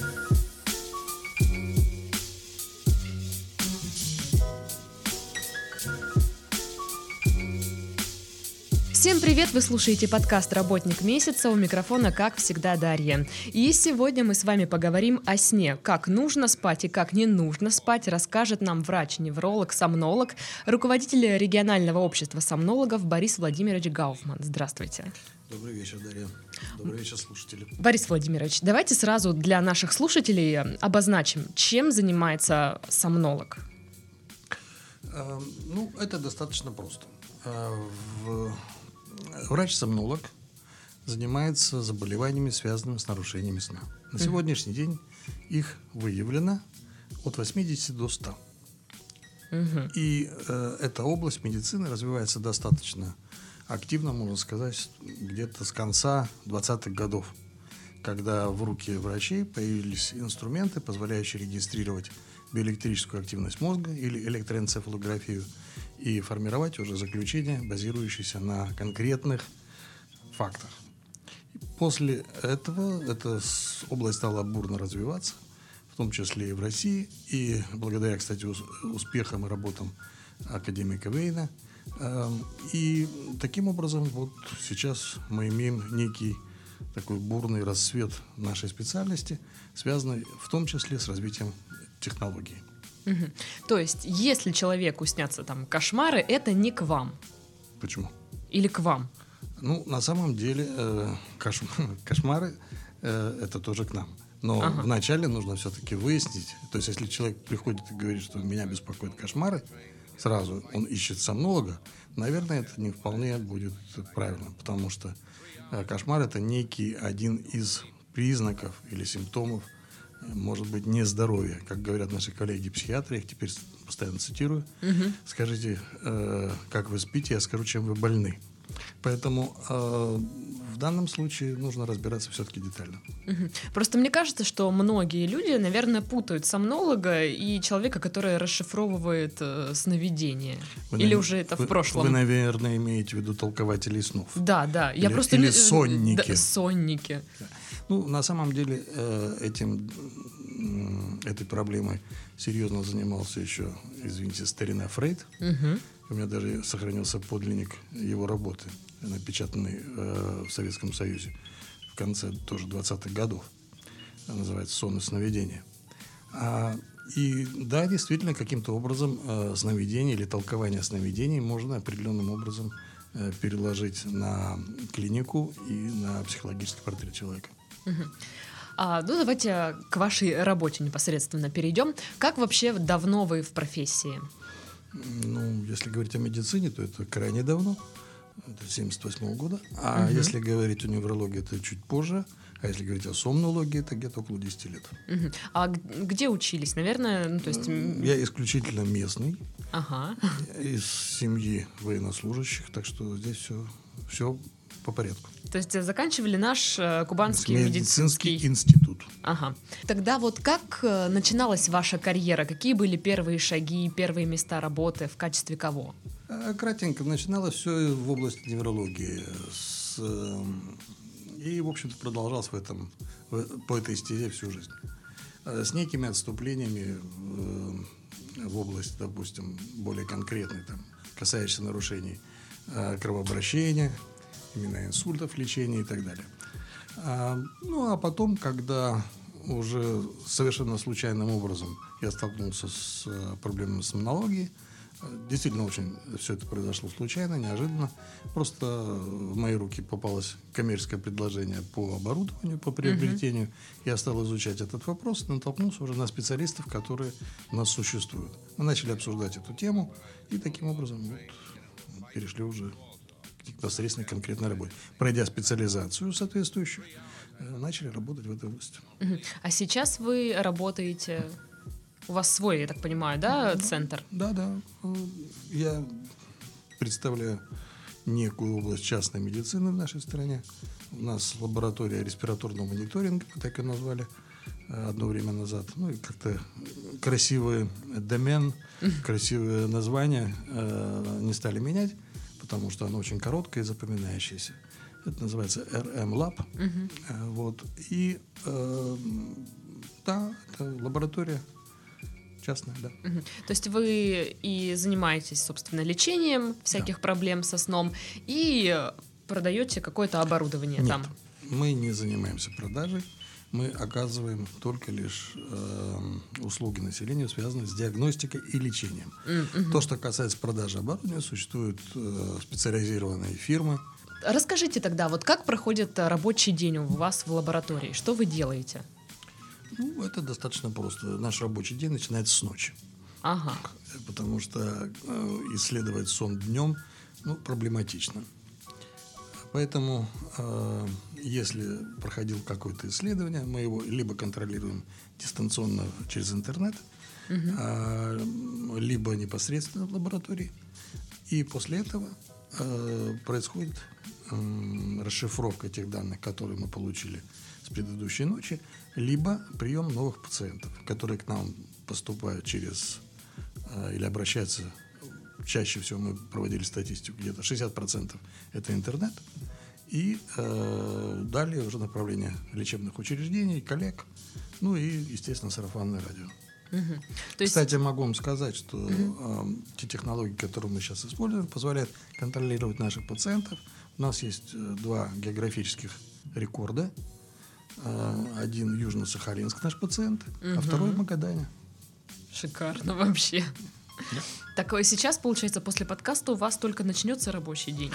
you Всем привет! Вы слушаете подкаст «Работник месяца». У микрофона, как всегда, Дарья. И сегодня мы с вами поговорим о сне. Как нужно спать и как не нужно спать, расскажет нам врач-невролог, сомнолог, руководитель регионального общества сомнологов Борис Владимирович Гауфман. Здравствуйте. Добрый вечер, Дарья. Добрый вечер, слушатели. Борис Владимирович, давайте сразу для наших слушателей обозначим, чем занимается сомнолог. А, ну, это достаточно просто. А, в Врач-сомнолог занимается заболеваниями, связанными с нарушениями сна. На сегодняшний день их выявлено от 80 до 100. И э, эта область медицины развивается достаточно активно, можно сказать, где-то с конца 20-х годов, когда в руки врачей появились инструменты, позволяющие регистрировать биоэлектрическую активность мозга или электроэнцефалографию – и формировать уже заключение, базирующееся на конкретных фактах. После этого эта область стала бурно развиваться, в том числе и в России, и благодаря, кстати, успехам и работам академика Вейна. Эм, и таким образом вот сейчас мы имеем некий такой бурный рассвет нашей специальности, связанный в том числе с развитием технологий. Угу. То есть, если человеку снятся там кошмары, это не к вам. Почему? Или к вам? Ну, на самом деле, э, кош... кошмары э, это тоже к нам. Но ага. вначале нужно все-таки выяснить. То есть, если человек приходит и говорит, что меня беспокоят кошмары, сразу он ищет сомнолога, наверное, это не вполне будет правильно, потому что э, кошмар это некий один из признаков или симптомов может быть, нездоровье. Как говорят наши коллеги-психиатры, я их теперь постоянно цитирую. Угу. Скажите, э, как вы спите, я скажу, чем вы больны. Поэтому э, в данном случае нужно разбираться все-таки детально. Угу. Просто мне кажется, что многие люди, наверное, путают сомнолога и человека, который расшифровывает э, сновидение. Вы, или уже это вы, в прошлом. Вы, наверное, имеете в виду толкователей снов. Да, да. Я или, просто или сонники. Да, сонники. Ну, на самом деле, э, этим, этой проблемой серьезно занимался еще, извините, старина Фрейд. Угу. У меня даже сохранился подлинник его работы, напечатанный э, в Советском Союзе в конце тоже 20-х годов. Называется «Сон и сновидение». А, и да, действительно, каким-то образом э, сновидение или толкование сновидений можно определенным образом э, переложить на клинику и на психологический портрет человека. А, ну, давайте к вашей работе непосредственно перейдем. Как вообще давно вы в профессии? Ну, если говорить о медицине, то это крайне давно. Это 78 года. А угу. если говорить о неврологии, это чуть позже. А если говорить о сомнологии, это где-то около 10 лет. Угу. А где учились? Наверное, ну, то есть... Я исключительно местный. Ага. Из семьи военнослужащих, так что здесь все, все по порядку. То есть заканчивали наш э, Кубанский медицинский... медицинский институт. Ага. Тогда вот как э, начиналась ваша карьера? Какие были первые шаги, первые места работы, в качестве кого? Э, кратенько, начиналось все в области неврологии. С, и, в общем-то, продолжалось в этом, по этой стезе всю жизнь. С некими отступлениями в область, допустим, более конкретной, там, касающейся нарушений кровообращения, именно инсультов, лечения и так далее. А, ну, а потом, когда уже совершенно случайным образом я столкнулся с э, проблемами сомнологии, Действительно, очень все это произошло случайно, неожиданно. Просто в мои руки попалось коммерческое предложение по оборудованию, по приобретению. Uh-huh. Я стал изучать этот вопрос натолкнулся уже на специалистов, которые у нас существуют. Мы начали обсуждать эту тему и таким образом вот, перешли уже непосредственно конкретной работе. Пройдя специализацию соответствующую, э, начали работать в этой области. А сейчас вы работаете, у вас свой, я так понимаю, да, центр? Да, да. Э, я представляю некую область частной медицины в нашей стране. У нас лаборатория респираторного мониторинга, так и назвали э, одно время назад. Ну и как-то красивый домен, красивое название э, не стали менять потому что оно очень короткое и запоминающееся. Это называется RM Lab. Uh-huh. Вот. И э, Да, это лаборатория частная, да. Мгм. То есть вы и занимаетесь, собственно, лечением всяких проблем со сном и продаете какое-то оборудование Нет, там. мы не занимаемся продажей, мы оказываем только лишь эм, услуги населению, связанные с диагностикой и лечением. Мгм. То, что касается продажи оборудования, существуют э, специализированные фирмы. Расскажите тогда, вот как проходит э, рабочий день у вас в лаборатории? Что вы делаете? Ну, это достаточно просто. Наш рабочий день начинается с ночи. Ага. потому что э, исследовать сон днем ну, проблематично. Поэтому, э, если проходил какое-то исследование, мы его либо контролируем дистанционно через интернет, а, либо непосредственно в лаборатории. И после этого э, происходит м, расшифровка тех данных, которые мы получили с предыдущей ночи, либо прием новых пациентов, которые к нам поступают через э, или обращаются. Чаще всего мы проводили статистику, где-то 60% это интернет. И э, далее уже направление лечебных учреждений, коллег, ну и, естественно, сарафанное радио. Мгм. То есть, Кстати, могу вам сказать, что э, те технологии, которые мы сейчас используем, позволяют контролировать наших пациентов. У нас есть э, два географических рекорда. Э, один Южно-Сахалинск наш пациент, а второй в Магадане. шикарно вообще. Так э, сейчас, получается, после подкаста у вас только начнется рабочий день.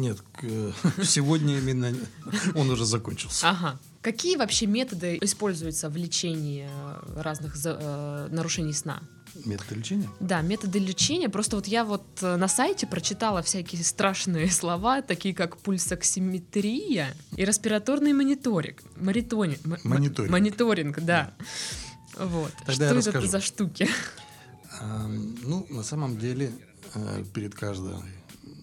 Нет, сегодня именно он уже закончился. Ага. Какие вообще методы используются в лечении э, разных э, нарушений сна? Методы лечения? Да, методы лечения. Просто вот я вот э, на сайте прочитала всякие страшные слова, такие как пульсоксиметрия и респираторный мониторинг. Маритони- Мониторинг. Мониторинг, да. Вот. Тогда Что это за штуки? А, Ну, на самом деле, перед каждым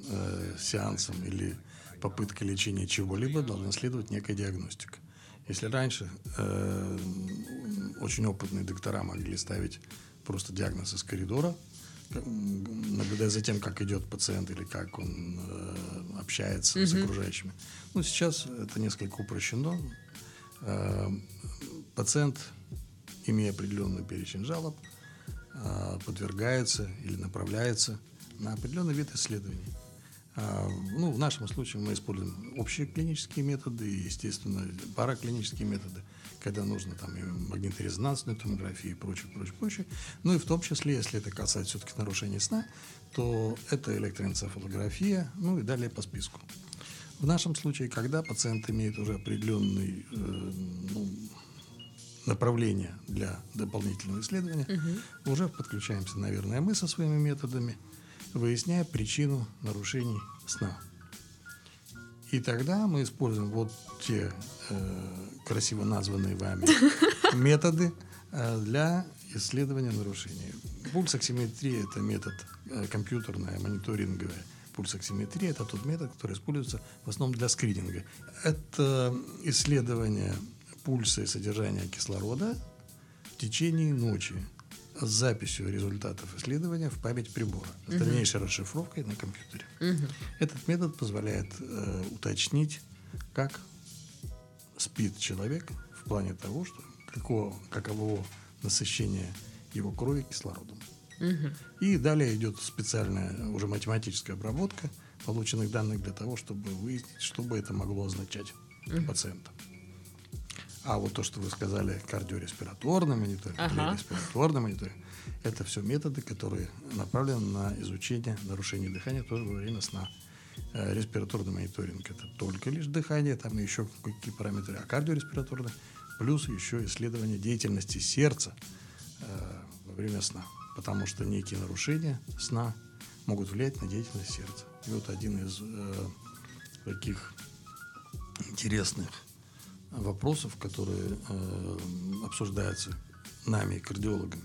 э, сеансом или попыткой лечения чего-либо должна следовать некая диагностика. Если раньше э, очень опытные доктора могли ставить просто диагноз из коридора, наблюдая за тем, как идет пациент или как он э, общается с окружающими. Ну, сейчас это несколько упрощено. Э, Пациент, имея определенный перечень жалоб, а, подвергается или направляется на определенный вид исследований. А, Ну, в нашем случае мы используем общие клинические методы и, естественно, параклинические методы, когда нужно там и магниторезонансную томографию и прочее, прочее, прочее. Ну и в том числе, если это касается все-таки нарушения сна, то это электроэнцефалография, ну и далее по списку. В нашем случае, когда пациент имеет уже определенный э, ну, направление для дополнительного исследования, уже подключаемся, наверное, мы со своими методами, выясняя причину нарушений сна. И тогда мы используем вот те э, красиво названные вами методы э, для исследования нарушений. Пульсоксиметрия – это метод э, компьютерная, мониторинговая. Пульсоксиметрия – это тот метод, который используется в основном для скрининга. Это исследование пульса и содержания кислорода в течение ночи с записью результатов исследования в память прибора, с дальнейшей расшифровкой на компьютере. Этот метод позволяет э, уточнить, как спит человек в плане того, что какого, каково насыщение его крови кислородом. И далее идет специальная уже математическая обработка полученных данных для того, чтобы выяснить, что бы это могло означать для пациента. А вот то, что вы сказали, кардиореспираторный мониторинг, или Ага. респираторный мониторинг, это все методы, которые направлены на изучение нарушений дыхания тоже во время сна. Э, Респираторный мониторинг – это только лишь дыхание, там еще какие параметры, а кардиореспираторный плюс еще исследование деятельности сердца э, во время сна, потому что некие нарушения сна могут влиять на деятельность сердца. И вот один из э, таких интересных вопросов, которые э, обсуждаются нами, кардиологами,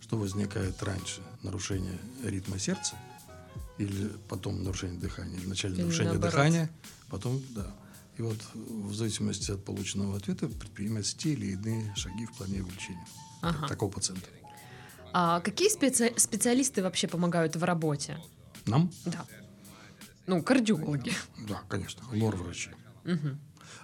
что возникает раньше нарушение ритма сердца или потом нарушение дыхания, или вначале Или нарушение наоборот. дыхания, потом да. И вот в зависимости от полученного ответа предпринимаются те или иные шаги в плане его лечения Ага. такого пациента. А какие специ- специалисты вообще помогают в работе? Нам? Да. Ну, кардиологи. Да, конечно, лор-врачи. Мгм.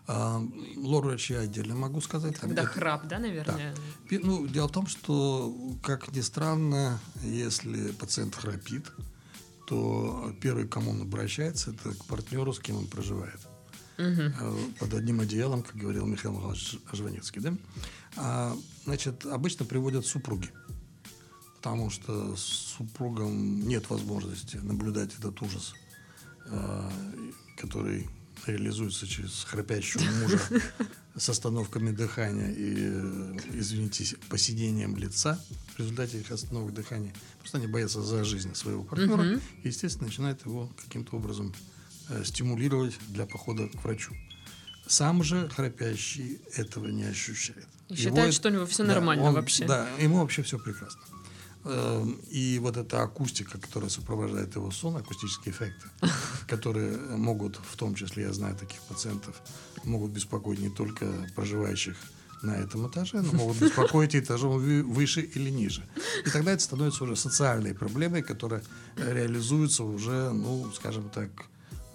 А, лор-врачи отдельно могу сказать. Когда это, храп, да, наверное? Да. Ну, дело в том, что, как ни странно, если пациент храпит, то первый, к кому он обращается, это к партнеру, с кем он проживает. Угу. Под одним одеялом, как говорил Михаил Михайлович Жванецкий. Да? А, значит, обычно приводят супруги потому что с супругом нет возможности наблюдать этот ужас, э, который реализуется через храпящего мужа с остановками дыхания и, э, извините, посидением лица в результате их остановок дыхания. Просто они боятся за жизнь своего партнера и, естественно, начинают его каким-то образом э, стимулировать для похода к врачу. Сам же храпящий этого не ощущает. И считает, его, что у него все да, нормально он, вообще. Да, ему вообще все прекрасно. Эм, и вот эта акустика, которая сопровождает его сон, акустические эффекты, которые могут, в том числе, я знаю таких пациентов, могут беспокоить не только проживающих на этом этаже, но могут беспокоить этажом выше или ниже. И тогда это становится уже социальной проблемой, которая реализуется уже, ну, скажем так,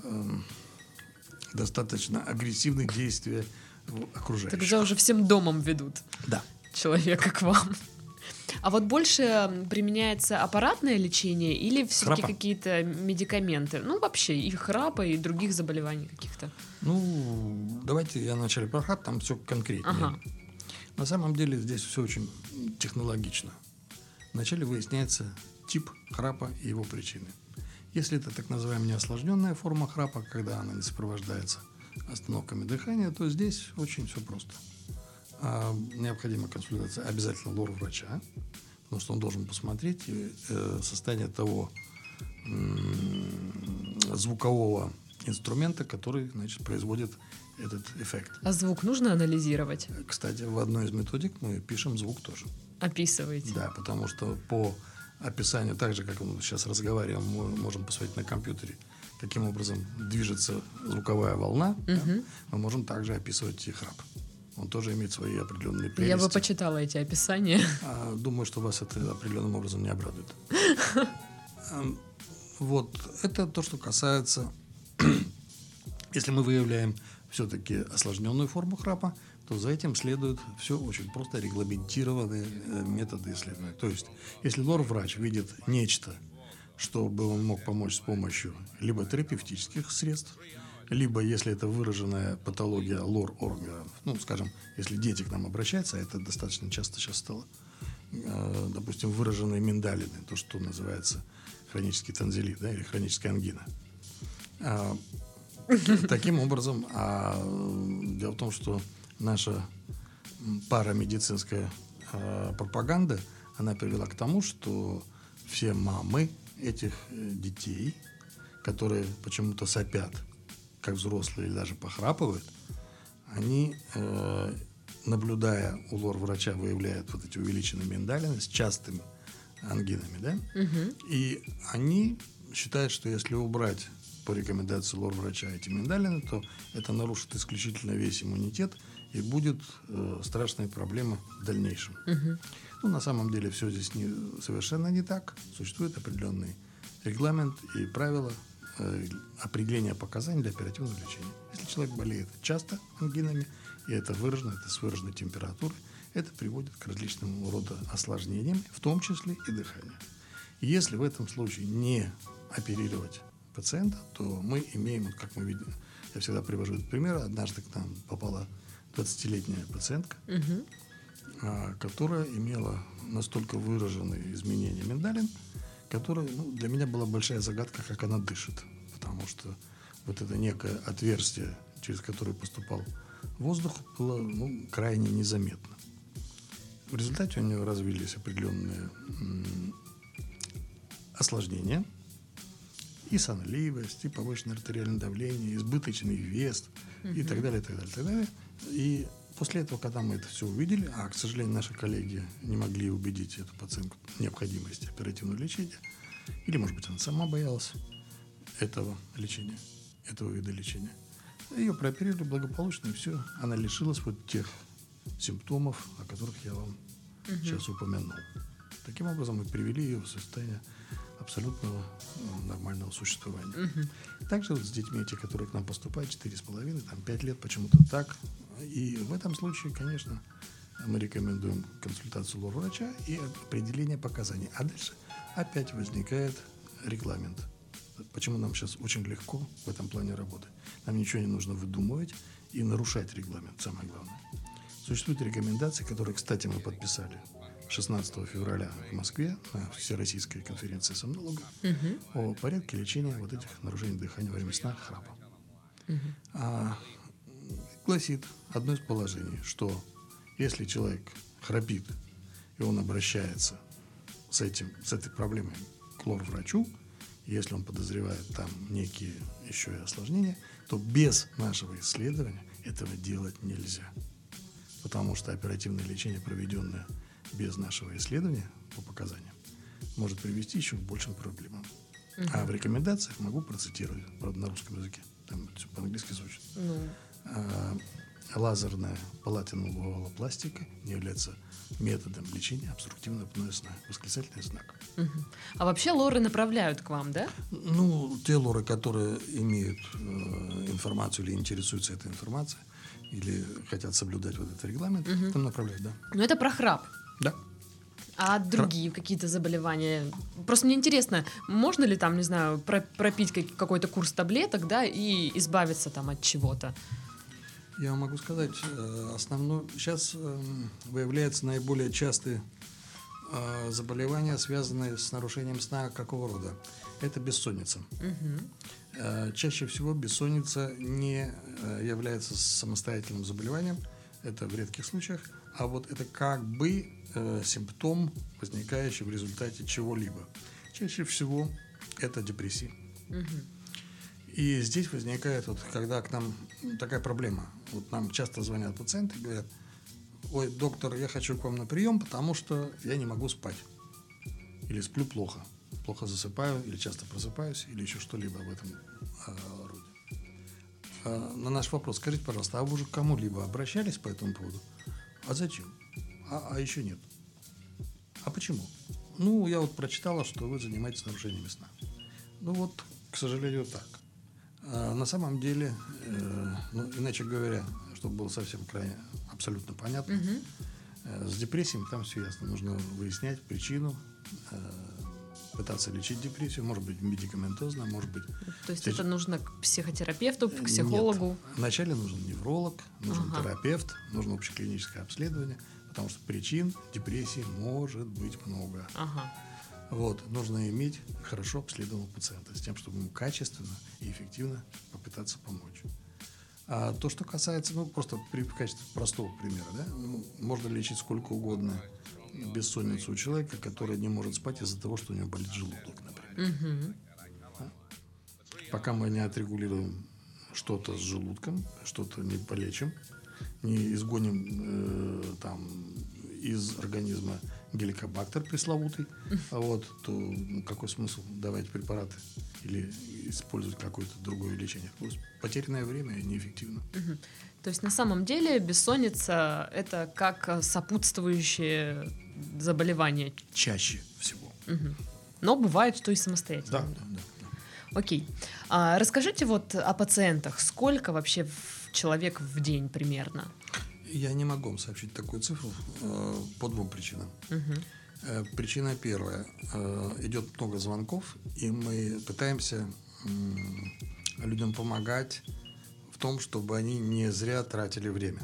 эм, достаточно агрессивных действий окружающих. Тогда уже всем домом ведут. Да. Человека к вам. А вот больше применяется аппаратное лечение или все-таки какие-то медикаменты? Ну, вообще, и храпа, и других заболеваний каких-то. Ну, давайте я вначале про храп, там все конкретнее. Ага. На самом деле здесь все очень технологично. Вначале выясняется тип храпа и его причины. Если это так называемая неосложненная форма храпа, когда она не сопровождается остановками дыхания, то здесь очень все просто а, необходима консультация обязательно лор-врача, потому что он должен посмотреть э, состояние того э, звукового инструмента, который значит, производит этот эффект. А звук нужно анализировать? Кстати, в одной из методик мы пишем звук тоже. Описываете? Да, потому что по описанию, так же, как мы сейчас разговариваем, мы можем посмотреть на компьютере, каким образом движется звуковая волна, угу. да, мы можем также описывать и храп он тоже имеет свои определенные прелести. Я бы почитала эти описания. А, думаю, что вас это определенным образом не обрадует. Вот, это то, что касается, если мы выявляем все-таки осложненную форму храпа, то за этим следует все очень просто регламентированные э, методы исследования. То есть, если лор-врач видит нечто, чтобы он мог помочь с помощью либо терапевтических средств, либо если это выраженная патология лор органов, ну, скажем, если дети к нам обращаются, а это достаточно часто сейчас стало, э, допустим, выраженные миндалины, то, что называется хронический танзелит, да, или хроническая ангина. А, таким образом, а дело в том, что наша парамедицинская а, пропаганда, она привела к тому, что все мамы этих э, детей, которые почему-то сопят как взрослые или даже похрапывают, они, э, наблюдая у лор-врача, выявляют вот эти увеличенные миндалины с частыми ангинами, да? Угу. И они считают, что если убрать по рекомендации лор-врача эти миндалины, то это нарушит исключительно весь иммунитет и будет э, страшная проблема в дальнейшем. Угу. Ну, на самом деле все здесь не, совершенно не так. Существует определенный регламент и правила, Э, определения показаний для оперативного лечения. Если человек болеет часто ангинами, и это выражено, это с выраженной температурой, это приводит к различным рода осложнениям, в том числе и дыханию. Если в этом случае не оперировать пациента, то мы имеем, вот как мы видим, я всегда привожу этот пример, однажды к нам попала 20-летняя пациентка, угу. которая имела настолько выраженные изменения миндалин, которая ну, для меня была большая загадка, как она дышит. Потому что вот это некое отверстие, через которое поступал воздух, было ну, крайне незаметно. В результате у нее развились определенные осложнения, и сонливость, и повышенное артериальное давление, избыточный вес, угу. и так далее, и так далее, и так далее. И После этого, когда мы это все увидели, а, к сожалению, наши коллеги не могли убедить эту пациентку в необходимости оперативного лечения, или, может быть, она сама боялась этого лечения, этого вида лечения, ее прооперировали благополучно, и все, она лишилась вот тех симптомов, о которых я вам угу. сейчас упомянул. Таким образом, мы привели ее в состояние абсолютного ну, нормального существования. Также вот с детьми, те, которые к нам поступают, 4,5, там 5 лет, почему-то так. И в этом случае, конечно, мы рекомендуем консультацию лор-врача и определение показаний. А дальше опять возникает регламент. Почему нам сейчас очень легко в этом плане работать? Нам ничего не нужно выдумывать и нарушать регламент, самое главное. Существуют рекомендации, которые, кстати, мы подписали 16 февраля в Москве на Всероссийской конференции сомнологов угу. о порядке лечения вот этих нарушений дыхания во время сна храпа. Угу. А, гласит одно из положений, что если человек храпит, и он обращается с, этим, с этой проблемой к лор-врачу, если он подозревает там некие еще и осложнения, то без нашего исследования этого делать нельзя. Потому что оперативное лечение, проведенное без нашего исследования по показаниям, может привести еще к большим проблемам. Угу. А в рекомендациях могу процитировать, правда, на русском языке. Там все по-английски звучит. Ну. А, лазерная палатиновая пластика не является методом лечения обструктивного апноэ сна. Восклицательный знак. Угу. А вообще лоры направляют к вам, да? Ну, те лоры, которые имеют э, информацию или интересуются этой информацией, или хотят соблюдать вот этот регламент, угу. там направляют, да. Но это про храп. Да. А другие какие-то заболевания? Просто мне интересно, можно ли там, не знаю, пропить какой-то курс таблеток, да, и избавиться там от чего-то? Я могу сказать, э, основной сейчас эм, выявляются наиболее частые э, заболевания, связанные с нарушением сна какого рода? Это бессонница. Угу. Чаще всего бессонница не является самостоятельным заболеванием, это в редких случаях, а вот это как бы симптом, возникающий в результате чего-либо. Чаще всего это депрессия. Угу. И здесь возникает, вот, когда к нам такая проблема. Вот нам часто звонят пациенты и говорят, ой, доктор, я хочу к вам на прием, потому что я не могу спать. Или сплю плохо. Плохо засыпаю, или часто просыпаюсь, или еще что-либо в этом э, роде. Э, на наш вопрос, скажите, пожалуйста, а вы уже к кому-либо обращались по этому поводу? А зачем? А, а еще нет. А почему? Ну, я вот прочитала, что вы занимаетесь нарушениями сна. Ну вот, к сожалению, так. А на самом деле, э, ну, иначе говоря, чтобы было совсем крайне абсолютно понятно, угу. с депрессией там все ясно. Нужно выяснять причину, э, пытаться лечить депрессию, может быть, медикаментозно, может быть... То есть это нужно к психотерапевту, к психологу? Нет. Вначале нужен невролог, нужен ага. терапевт, нужно общеклиническое обследование, потому что причин депрессии может быть много. Ага. Вот, нужно иметь хорошо обследованного пациента с тем, чтобы ему качественно и эффективно попытаться помочь. А то, что касается, ну, просто при качестве простого примера, да, ну, можно лечить сколько угодно бессонницу у человека, который не может спать из-за того, что у него болит желудок, например. Угу. Да? Пока мы не отрегулируем что-то с желудком, что-то не полечим, не изгоним э, там из организма геликобактер пресловутый, вот, то ну, какой смысл давать препараты или использовать какое-то другое лечение? Потерянное время неэффективно. Угу. То есть на самом деле бессонница это как сопутствующее заболевание? Чаще всего. Угу. Но бывает, что и самостоятельно. Да, да, да. да. Окей. А, расскажите вот о пациентах. Сколько вообще человек в день примерно? Я не могу вам сообщить такую цифру э, по двум причинам. Угу. Причина первая. Э, идет много звонков, и мы пытаемся людям помогать в том, чтобы они не зря тратили время.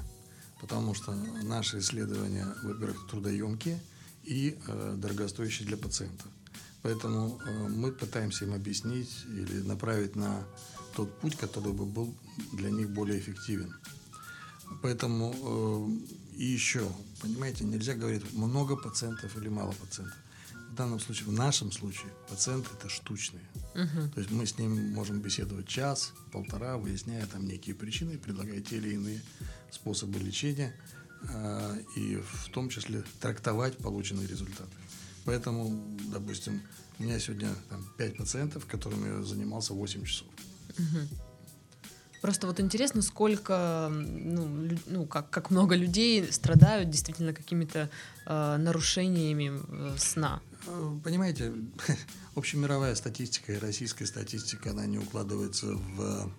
Потому что наши исследования, во-первых, трудоемкие и дорогостоящие для пациентов. Поэтому мы пытаемся им объяснить или направить на тот путь, который бы был для них более эффективен. Поэтому э, и еще, понимаете, нельзя говорить много пациентов или мало пациентов. В данном случае, в нашем случае, пациенты это штучные. Угу. То есть мы с ним можем беседовать час, полтора, выясняя там некие причины, предлагая те или иные способы лечения, э, и в том числе трактовать полученные результаты. Поэтому, допустим, у меня сегодня там, 5 пациентов, которыми я занимался 8 часов. Угу. Просто вот интересно, сколько, ну, ну как, как много людей страдают действительно какими-то э, нарушениями э, сна. Э, понимаете, общемировая статистика и российская статистика, она не укладывается в,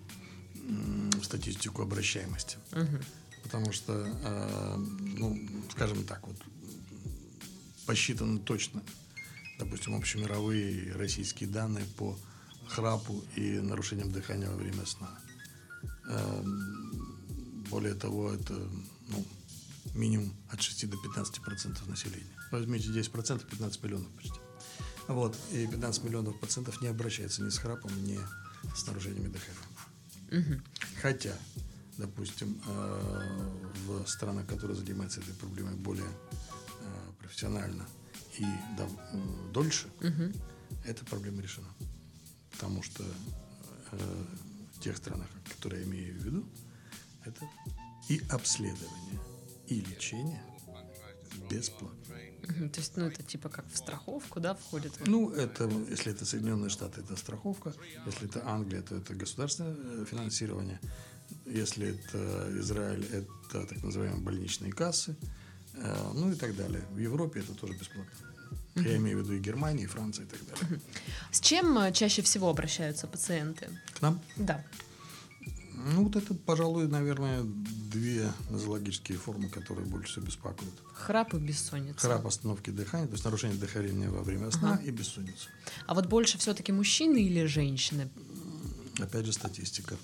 в статистику обращаемости. Угу. Потому что, э, ну, скажем так, вот посчитано точно, допустим, общемировые российские данные по храпу и нарушениям дыхания во время сна. Эм, более того, это ну, минимум от 6 до 15 процентов населения. Возьмите 10 процентов, 15 миллионов почти. Вот, и 15 миллионов пациентов не обращаются ни с храпом, ни с нарушениями дыхания. Угу. Хотя, допустим, э, в странах, которые занимаются этой проблемой более э, профессионально и дольше, угу. эта проблема решена. Потому что э, тех странах, которые я имею в виду, это и обследование, и лечение бесплатно. То есть, ну, это типа как в страховку, да, входит? Ну, это, если это Соединенные Штаты, это страховка. Если это Англия, то это государственное э, финансирование. Если это Израиль, это так называемые больничные кассы. Э, ну и так далее. В Европе это тоже бесплатно. Я имею в виду и Германия, и Франция, и так далее. С чем э, чаще всего обращаются пациенты? К нам? Да. Ну, вот это, пожалуй, наверное, две нозологические формы, которые больше всего беспокоят. Храп и бессонница. Храп, остановки дыхания, то есть нарушение дыхания во время сна ага. и бессонница. А вот больше все-таки мужчины или женщины? Опять же, статистика.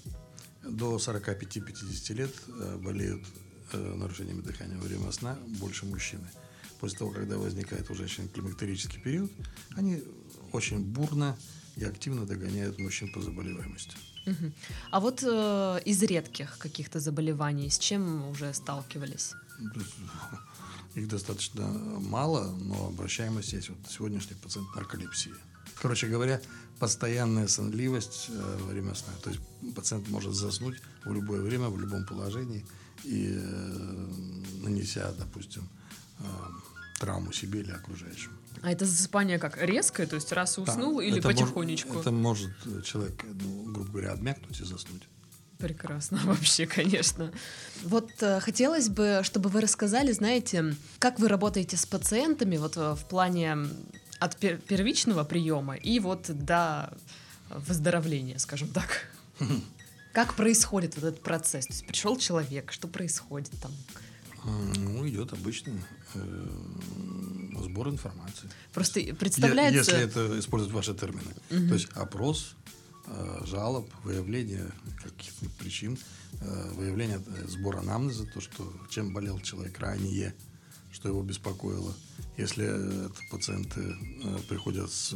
До 45-50 лет э, болеют э, нарушениями дыхания во время сна больше мужчины после того, когда возникает у женщин климактерический период, они очень бурно и активно догоняют мужчин по заболеваемости. Угу. А вот э, из редких каких-то заболеваний с чем уже сталкивались? Их достаточно мало, но обращаемость есть. Вот сегодняшний пациент нарколепсии. Короче говоря, постоянная сонливость э, время сна. То есть пациент может заснуть в любое время, в любом положении и э, нанеся, допустим, э, травму себе или окружающим. А это засыпание как резкое, то есть раз уснул да, или это потихонечку? Может, это может человек, ну, грубо говоря, обмякнуть и заснуть. Прекрасно, вообще, конечно. Вот э, хотелось бы, чтобы вы рассказали, знаете, как вы работаете с пациентами вот э, в плане от пер первичного приема и вот до выздоровления, скажем так. Как происходит вот этот процесс? То есть пришел человек, что происходит там? Ну, идет обычный э, сбор информации. Просто представляется... Если это использовать ваши термины. Угу. То есть опрос, э, жалоб, выявление каких-то причин, э, выявление э, сбора анамнеза, то, что чем болел человек ранее, что его беспокоило. Если это пациенты э, приходят с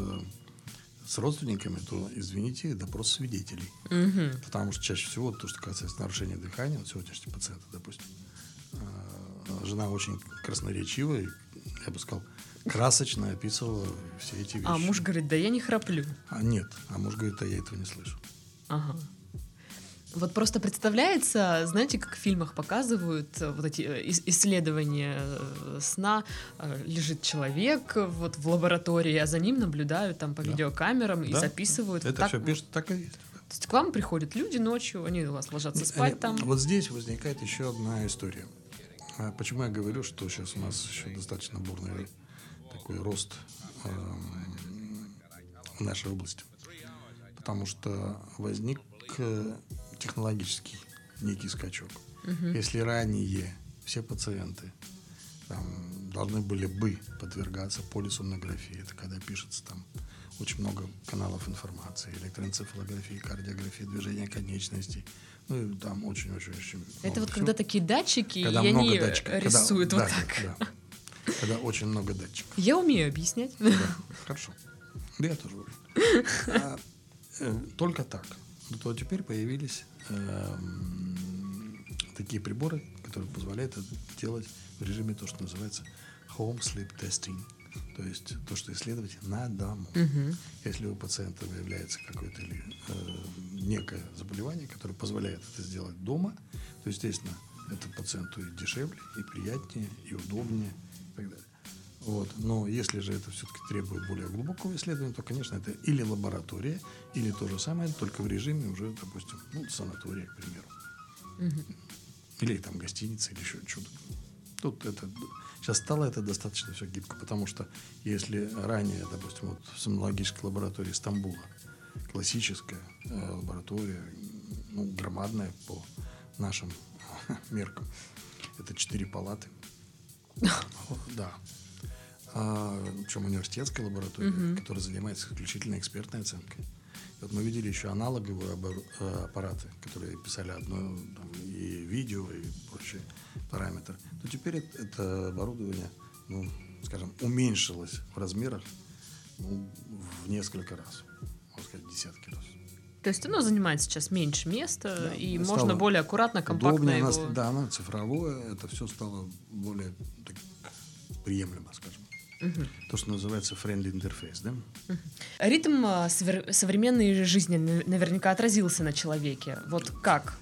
с родственниками, то, извините, допрос свидетелей. Угу. Потому что чаще всего то, что касается нарушения дыхания, вот сегодняшние пациенты, допустим, жена очень красноречивая, я бы сказал, красочно описывала все эти вещи. А муж говорит, да я не храплю. А нет, а муж говорит, а я этого не слышу. Ага. Вот просто представляется, знаете, как в фильмах показывают э, вот эти э, исследования э, сна, лежит человек вот в лаборатории, а за ним наблюдают там по да. видеокамерам да. и записывают. Это так, все пишут, так и есть. То есть к вам приходят люди ночью, они у вас ложатся спать там. Вот здесь возникает еще одна история. А почему я говорю, что сейчас у нас еще достаточно бурный такой рост в нашей области? Потому что возник э, технологический некий скачок. Угу. Если ранее все пациенты там, должны были бы подвергаться полисомнографии, это когда пишется там очень много каналов информации, электроэнцефалографии, кардиографии, движения конечностей, ну, и там очень-очень-очень Это вот всего. когда такие датчики, когда и много они датчиков. рисуют когда, вот да, так. Да. Когда очень много датчиков. Я умею объяснять. Да, хорошо. Да я тоже умею. А, э, только так. То теперь появились э, такие приборы, которые позволяют это делать в режиме то, что называется home sleep testing. То есть то, что исследовать на дому. Угу. Если у пациента выявляется какое-то или э, некое заболевание, которое позволяет это сделать дома, то, естественно, это пациенту и дешевле, и приятнее, и удобнее, и так далее. Вот. Но если же это все-таки требует более глубокого исследования, то, конечно, это или лаборатория, или то же самое, только в режиме уже, допустим, ну, санатория, к примеру. Угу. Или там гостиница, или еще что-то. Тут это сейчас стало это достаточно все гибко, потому что если ранее, допустим, вот в сомнологической лаборатории Стамбула классическая э, лаборатория, ну, громадная по нашим меркам, это четыре палаты. Да. А, причем университетская лаборатория, которая занимается исключительно экспертной оценкой. Мы видели еще аналоговые э, аппараты, которые писали одно там, и видео, и прочие параметры. То теперь это, это оборудование, ну, скажем, уменьшилось в размерах ну, в несколько раз, можно сказать, десятки раз. То есть оно занимает сейчас меньше места, да, и можно более аккуратно, компактно удобнее, его... Да, оно цифровое, это все стало более так, приемлемо, скажем. Угу. То, что называется friendly interface, да? Угу. Ритм а, современной жизни наверняка отразился на человеке. Вот как?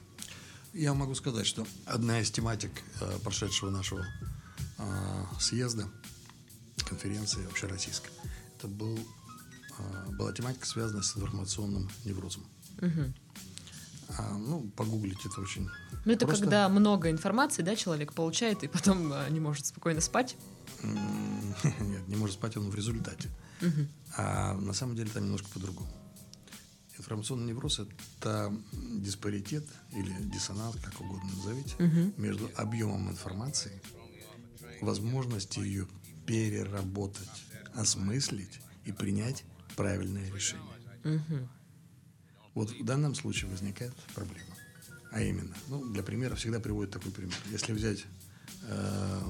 Я могу сказать, что одна из тематик э, прошедшего нашего э, съезда, конференции общероссийской, это был, э, была тематика, связанная с информационным неврозом. Угу. А, ну, погуглить это очень Ну, это просто. когда много информации, да, человек получает, и потом не может спокойно спать? Нет, не может спать он в результате. Угу. А на самом деле там немножко по-другому. Информационный невроз – это диспаритет или диссонанс, как угодно назовите, угу. между объемом информации, возможностью ее переработать, осмыслить и принять правильное решение. Угу. Вот в данном случае возникает проблема. А именно, ну, для примера всегда приводит такой пример. Если взять, э,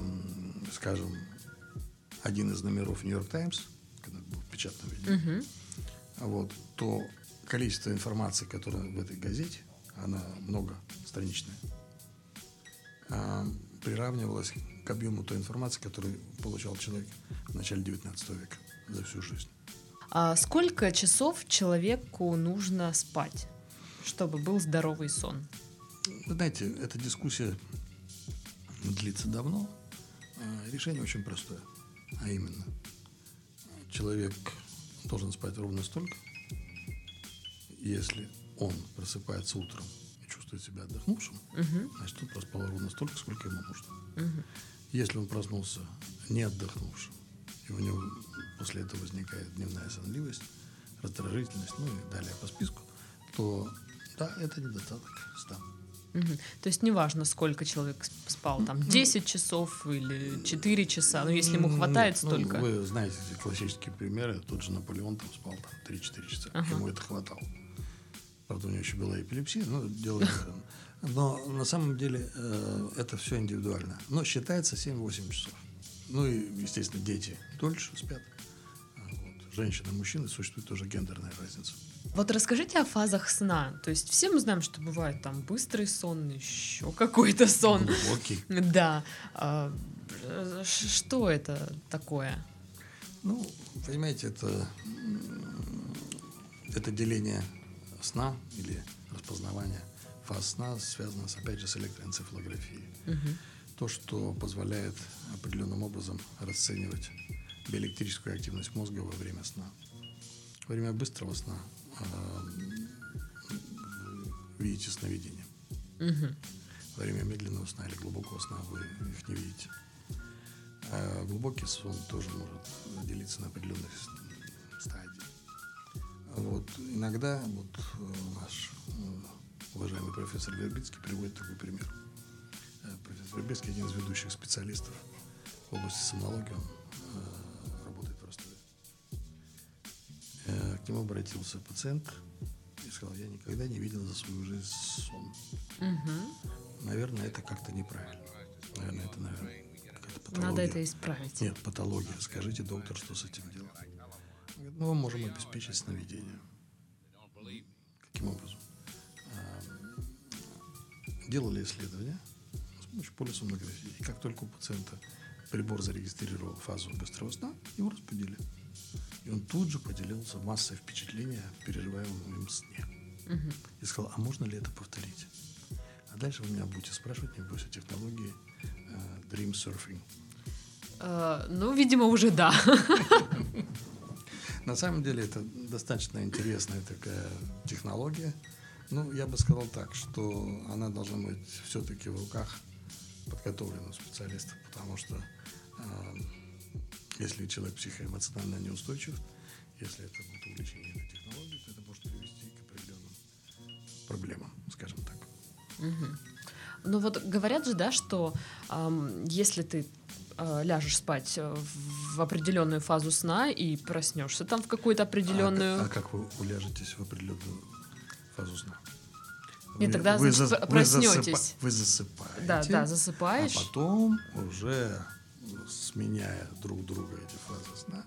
скажем, один из номеров Нью-Йорк Таймс, когда был в печатном виде, угу. вот, то количество информации, которая в этой газете, она многостраничная, а, приравнивалось к объему той информации, которую получал человек в начале 19 века за всю жизнь. А сколько часов человеку нужно спать, чтобы был здоровый сон? Вы знаете, эта дискуссия длится давно. А, решение очень простое. А именно, человек должен спать ровно столько, если он просыпается утром и чувствует себя отдохнувшим, угу. значит, он проспал ровно столько, сколько ему нужно. Угу. Если он проснулся не отдохнувшим, и у него после этого возникает дневная сонливость, раздражительность, ну и далее по списку, то да, это недостаток сна. Угу. То есть неважно, сколько человек спал, там 10 часов или 4 часа, но если ему хватает Нет, столько. Ну, вы знаете эти классические примеры, тот же Наполеон там спал там 3-4 часа, ага. ему это хватало. Правда, у него еще была эпилепсия, но дело не Но на самом деле э, это все индивидуально. Но считается 7-8 часов. Ну и, естественно, дети дольше спят. А вот. Женщины и мужчины существует тоже гендерная разница. Вот расскажите о фазах сна. То есть все мы знаем, что бывает там быстрый сон, еще какой-то сон. Глубокий. Да. А, что это такое? Ну, понимаете, это, это деление сна или распознавание фаз сна связано, с, опять же, с электроэнцефалографией. Угу. То, что позволяет определенным образом расценивать биоэлектрическую активность мозга во время сна. Во время быстрого сна э, видите сновидения. Угу. Во время медленного сна или глубокого сна вы их не видите. А глубокий сон тоже может делиться на определенных стадиях. Вот иногда вот э, наш э, уважаемый профессор Вербицкий приводит такой пример. Э, профессор Вербицкий один из ведущих специалистов в области сомнологии, он работает в Ростове. К нему обратился пациент и сказал, я никогда не видел за свою жизнь сон. Угу. Наверное, это как-то неправильно. Наверное, это, наверное, какая-то патология. Надо это исправить. Нет, патология. Скажите, доктор, что с этим делать? мы вам можем обеспечить сновидение. Каким образом? Делали исследования с помощью полисомнографии. И как только у пациента прибор зарегистрировал фазу быстрого сна, его разбудили. И он тут же поделился массой впечатлений о переживаемом им сне. Угу. И сказал, а можно ли это повторить? А дальше вы меня будете спрашивать, не бойся, технологии э, Dream Surfing. Э, ну, видимо, уже да. На самом деле это достаточно интересная такая технология. Ну, я бы сказал так, что она должна быть все-таки в руках подготовленного специалиста, потому что э, если человек психоэмоционально неустойчив, если это будет увлечение этой технологией, то это может привести к определенным проблемам, скажем так. Угу. Ну вот говорят же, да, что эм, если ты э, ляжешь спать в определенную фазу сна и проснешься там в какую-то определенную. А, а как вы уляжетесь в определенную фазу сна? И тогда вы, значит, за, проснетесь. Вы, засыпаете. Да, да, засыпаешь. А потом уже сменяя друг друга эти фазы сна,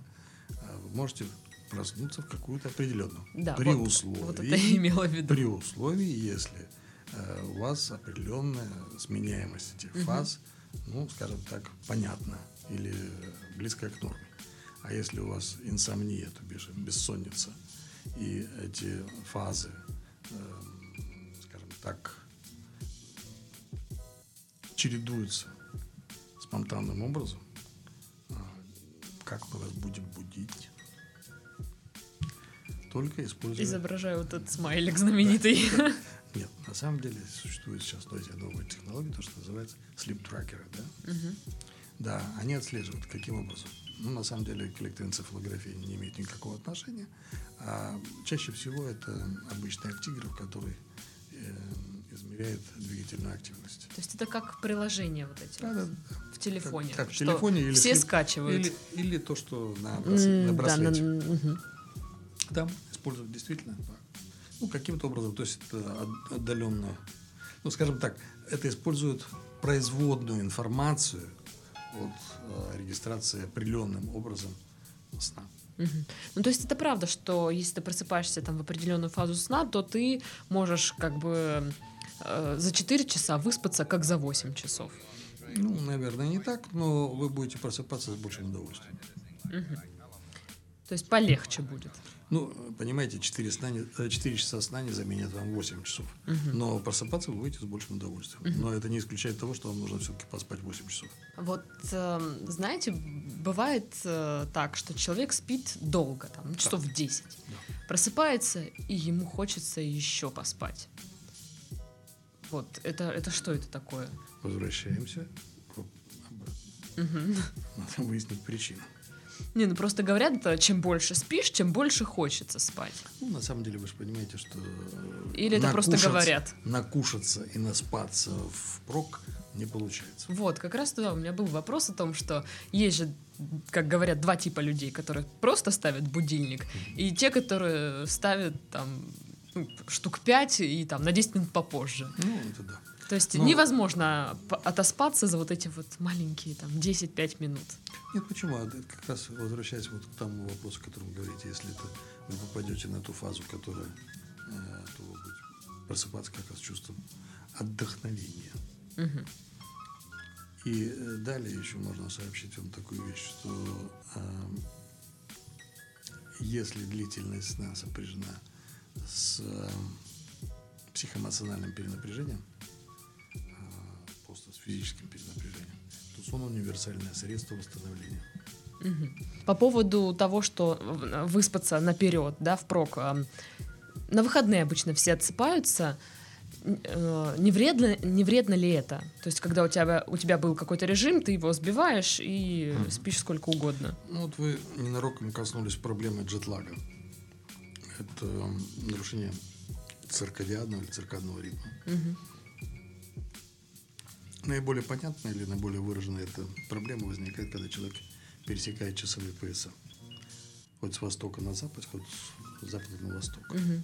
а, вы можете проснуться в какую-то определенную. Да, при вот, условии, вот это я имела в виду. При условии, если э, у вас определенная сменяемость этих угу. фаз, ну, скажем так, понятна или близкая к норме. А если у вас инсомния, то бишь бессонница, и эти фазы, э, так, чередуются спонтанным образом, а, как мы вас будем будить? Только используя... Изображаю вот этот смайлик знаменитый. Нет, на самом деле существует сейчас эти новые технологии, то, что называется tracker, да? Угу. Да, они отслеживают, каким образом. Ну, на самом деле, к электроэнцефалографии не имеет никакого отношения. А чаще всего это обычный актиграф, который э, измеряет двигательную активность. То есть это как приложение вот эти да, вот да, в телефоне. Как, как в телефоне или все скачивают. Или, или то, что на, брас, mm, на браслете. Да, на, угу. Там используют действительно ну, каким-то образом, то есть это отдаленное. Ну, скажем так, это используют производную информацию от э, регистрации определенным образом сна. Угу. Ну, то есть это правда, что если ты просыпаешься там в определенную фазу сна, то ты можешь как бы э, за 4 часа выспаться, как за 8 часов. Ну, наверное, не так, но вы будете просыпаться с большим удовольствием. Угу. То есть полегче будет. Ну, понимаете, 4, сна не, 4 часа сна не заменят вам 8 часов. Угу. Но просыпаться вы будете с большим удовольствием. Угу. Но это не исключает того, что вам нужно все-таки поспать 8 часов. Вот, э, знаете, бывает э, так, что человек спит долго, там, часов да. 10. Да. Просыпается, и ему хочется еще поспать. Вот, это, это что это такое? Возвращаемся Угу. Надо выяснить причину. Не, ну просто говорят, чем больше спишь, тем больше хочется спать. Ну, на самом деле, вы же понимаете, что... Или это просто говорят. Накушаться и наспаться в прок не получается. Вот, как раз туда у меня был вопрос о том, что есть же, как говорят, два типа людей, которые просто ставят будильник, mm-hmm. и те, которые ставят там штук пять и там на 10 минут попозже. Ну, это да. То есть Но... невозможно отоспаться за вот эти вот маленькие там 10-5 минут. Нет, почему? Это как раз возвращаясь вот к тому вопросу, о котором вы говорите, если это вы попадете на ту фазу, которая э, то вы будете просыпаться как раз чувством отдохновения. Угу. И э, далее еще можно сообщить вам такую вещь, что э, если длительность сна сопряжена с э, психоэмоциональным перенапряжением, просто с физическим перенапряжением, то сон универсальное средство восстановления. По поводу того, что выспаться наперед, да, впрок. На выходные обычно все отсыпаются. Э, не вредно, не вредно ли это? То есть, когда у тебя, у тебя был какой-то режим, ты его сбиваешь и спишь сколько угодно. Ну вот вы ненароком коснулись проблемы джетлага. Это нарушение циркадианного или циркадного ритма. Угу. Наиболее понятная или наиболее выраженная эта проблема возникает, когда человек пересекает часовые пояса. Хоть с востока на запад, хоть с запада на восток. Угу.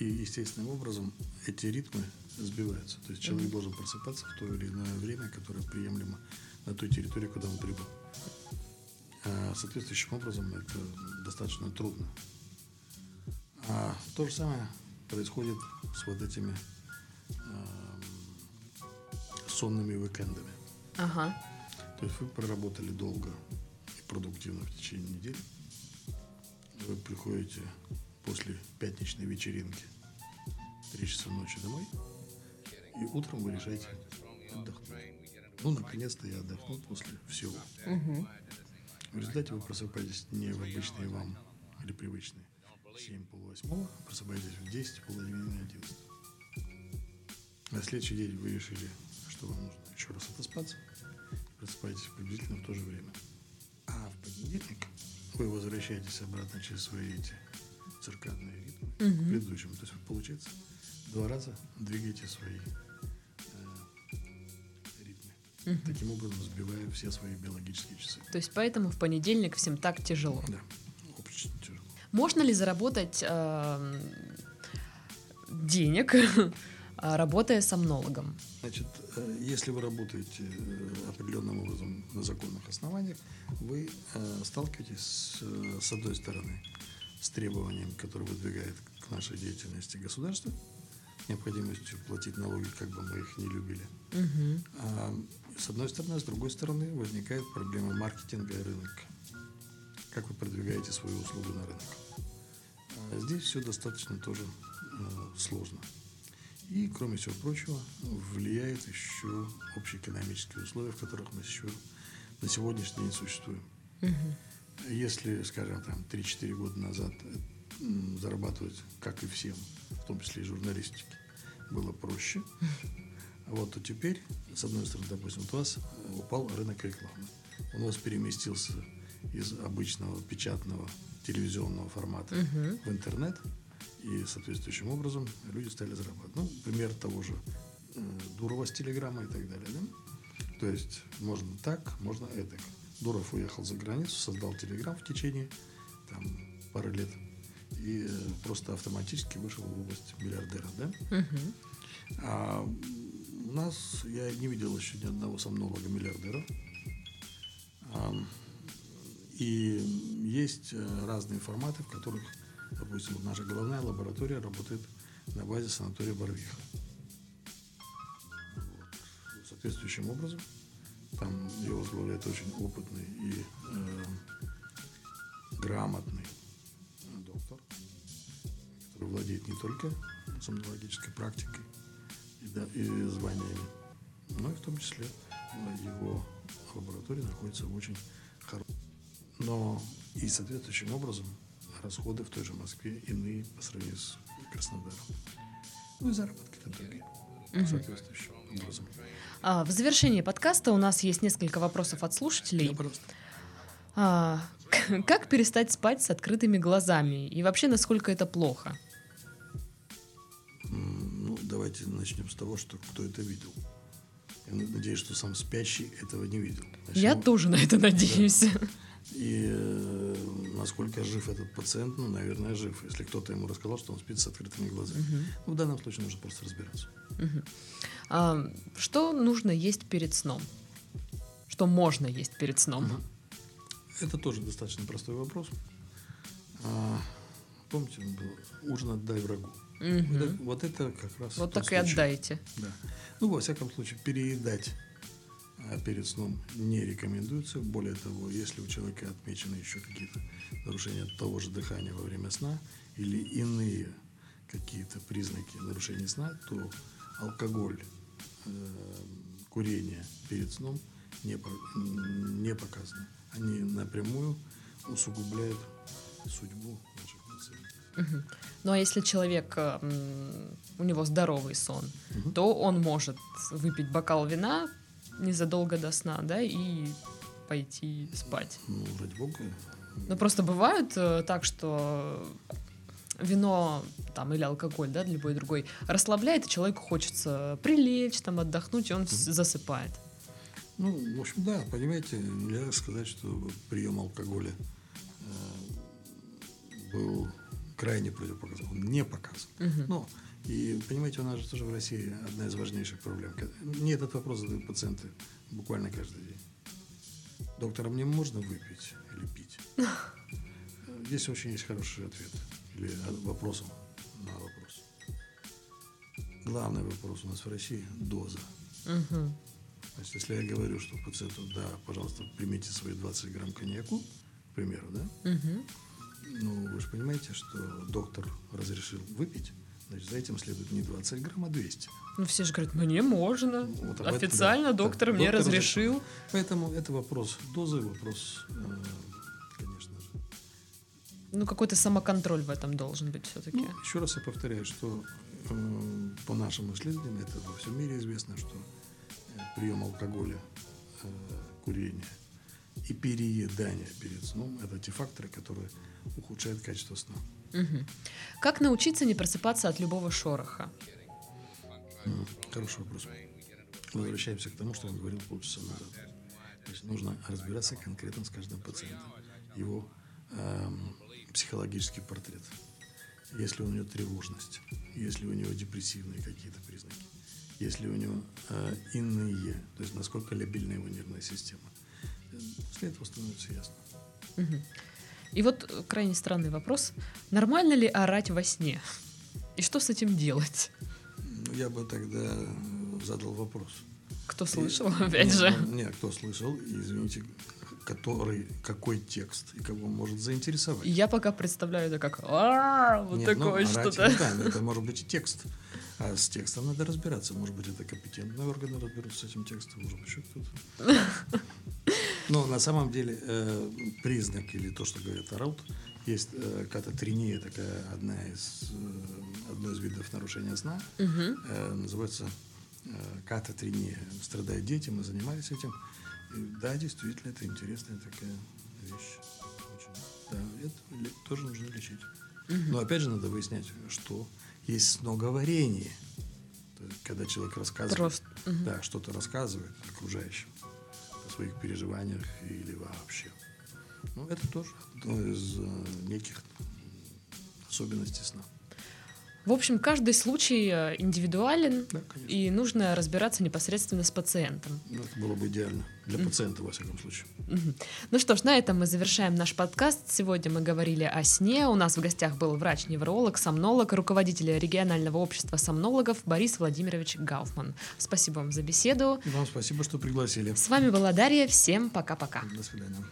И естественным образом эти ритмы сбиваются. То есть человек угу. должен просыпаться в то или иное время, которое приемлемо на той территории, куда он прибыл. А соответствующим образом это достаточно трудно. А то же самое происходит с вот этими сонными уикендами. Ага. То есть вы проработали долго и продуктивно в течение недели. Вы приходите после пятничной вечеринки в 3 часа ночи домой, и утром вы решаете отдохнуть. ну, наконец-то я отдохнул после всего. В результате вы просыпаетесь не в обычные вам или привычные 7 полвосьмого, просыпаетесь в 10, половине 11. На следующий день вы решили, что вам нужно еще раз отоспаться, просыпаетесь приблизительно в то же время. А в понедельник вы возвращаетесь обратно через свои эти циркадные ритмы к предыдущему. То есть вы, получается, два раза двигаете свои ритмы. Таким образом, сбивая все свои биологические часы. То есть поэтому в понедельник всем так тяжело. Да. Можно ли заработать э, денег, работая сомнологом? Значит, если вы работаете э, определенным образом на законных основаниях, вы э, сталкиваетесь с, э, с одной стороны с требованием, которое выдвигает к нашей деятельности государство, необходимостью платить налоги, как бы мы их не любили. А, с одной стороны, а с другой стороны возникает проблема маркетинга и рынка. Как вы продвигаете свою услугу на рынок. А здесь все достаточно тоже э, сложно. И, кроме всего прочего, влияет еще общеэкономические условия, в которых мы еще на сегодняшний день существуем. Если, скажем, там 3-4 года назад м, зарабатывать, как и всем, в том числе и журналистике, было проще, вот, то теперь, с одной стороны, допустим, у вас э, упал рынок рекламы. Он у вас переместился из обычного печатного телевизионного формата в интернет, и соответствующим образом люди стали зарабатывать. Ну, пример того же э, Дурова с телеграммой и так далее. Да? То есть можно так, можно это. Дуров уехал за границу, создал телеграм в течение там, пары лет и э, просто автоматически вышел в область миллиардера. Да? А у нас я не видел еще ни одного сомнолога миллиардера. И есть э, разные форматы, в которых, допустим, наша головная лаборатория работает на базе санатория Барвиха. Вот. Соответствующим образом там ее возглавляет очень опытный и э, грамотный доктор, который владеет не только сомнологической практикой и, да, и званиями, но и в том числе э, его лаборатория находится в очень хорошем. Но и соответствующим образом расходы в той же Москве иные по сравнению с Краснодаром. Ну и заработки там другие. Соответствующим образом. А, в завершении подкаста у нас есть несколько вопросов от слушателей. А, как перестать спать с открытыми глазами? И вообще, насколько это плохо? Ну, давайте начнем с того, что кто это видел. Я надеюсь, что сам спящий этого не видел. Значит, Я тоже на это надеюсь. И э, насколько жив этот пациент, ну, наверное, жив. Если кто-то ему рассказал, что он спит с открытыми глазами. Ну, в данном случае нужно просто разбираться. А, что нужно есть перед сном? Что можно есть перед сном? Это тоже достаточно простой вопрос. А, помните, он был ужин отдай врагу. Мгм. Вот, это, вот это как раз Вот так и случай. отдайте. Да. Ну, во всяком случае, переедать а, перед сном не рекомендуется. Более того, если у человека отмечены еще какие-то нарушения того же дыхания во время сна или иные какие-то признаки нарушения сна, то алкоголь, э, курение перед сном не, по- не показаны. Они напрямую усугубляют судьбу наших пациентов. Ну а если человек, э, м, у него здоровый сон, то он может выпить бокал вина незадолго до сна, да, и пойти спать. Ну, ради бога, Ну просто бывает э, так, что вино там или алкоголь, да, любой другой, расслабляет, и человеку хочется прилечь, там отдохнуть, и он с- засыпает. Ну, в общем, да, понимаете, нельзя сказать, что прием алкоголя э, был крайне противопоказан. Он не показан. Но, и, понимаете, у нас же тоже в России одна из важнейших проблем. Мне этот вопрос задают пациенты буквально каждый день. Доктор, а мне можно выпить или пить? Э, Здесь очень есть хороший ответ. Или а, вопросом на вопрос. Главный вопрос у нас в России – доза. Мгм. Значит, если я говорю, что пациенту, да, пожалуйста, примите свои 20 грамм коньяку, к примеру, да, Мгм. ну, вы же понимаете, что доктор разрешил выпить, значит, за этим следует не 20 грамм, а 200. Ну, все же говорят, мне можно. Вот об этом, Официально да, доктор да, мне доктор разрешил. Поэтому это вопрос дозы, вопрос, э, конечно же. Ну, какой-то самоконтроль в этом должен быть все-таки. Ну, еще раз я повторяю, что э, по нашим исследованиям, это во всем мире известно, что э, прием алкоголя, э, курение и переедание перед сном – это те факторы, которые ухудшают качество сна. Как научиться не просыпаться от любого шороха? М, Хороший вопрос. Возвращаемся к тому, что я говорил полчаса назад. То есть нужно разбираться конкретно с каждым пациентом. Его эм, психологический портрет. Если у него тревожность, если у него депрессивные какие-то признаки, если у него э, иные, то есть насколько лобильна его нервная система. После этого становится ясно. Мгм. И вот э, крайне странный вопрос. Нормально ли орать во сне? И что с этим делать? Ну, Я бы тогда э, задал вопрос. Кто И- слышал, опять же? Ну, Нет, кто слышал, и, извините, который, какой текст и кого может заинтересовать. И Я пока представляю это как «А, вот Нет, ну, такое что-то. руками, это может быть и текст. А с текстом надо разбираться. Может быть, это компетентные органы разберутся с этим текстом, может быть, еще кто-то. Но на самом деле э, признак или то, что говорят орут, есть э, кататриния, такая одна из, э, одно из видов нарушения сна. Мгм. Э, называется э, кататриния. Страдают дети, мы занимались этим. И да, действительно, это интересная такая вещь. Очень. Да, это тоже нужно лечить. Но опять же надо выяснять, что есть сноговорение. Есть, когда человек рассказывает, Просто, мгм. да, что-то рассказывает окружающим своих переживаниях или вообще. Ну, это тоже одно из э, неких особенностей сна. В общем, каждый случай э, индивидуален, Да, конечно. и нужно разбираться непосредственно с пациентом. Ну, это было бы идеально для пациента, во всяком случае. Ну что ж, на этом мы завершаем наш подкаст. Сегодня мы говорили о сне. У нас в гостях был врач-невролог, сомнолог, руководитель регионального общества сомнологов Борис Владимирович Гауфман. Спасибо вам за беседу. И вам спасибо, что пригласили. С вами была Дарья. Всем пока-пока. До свидания.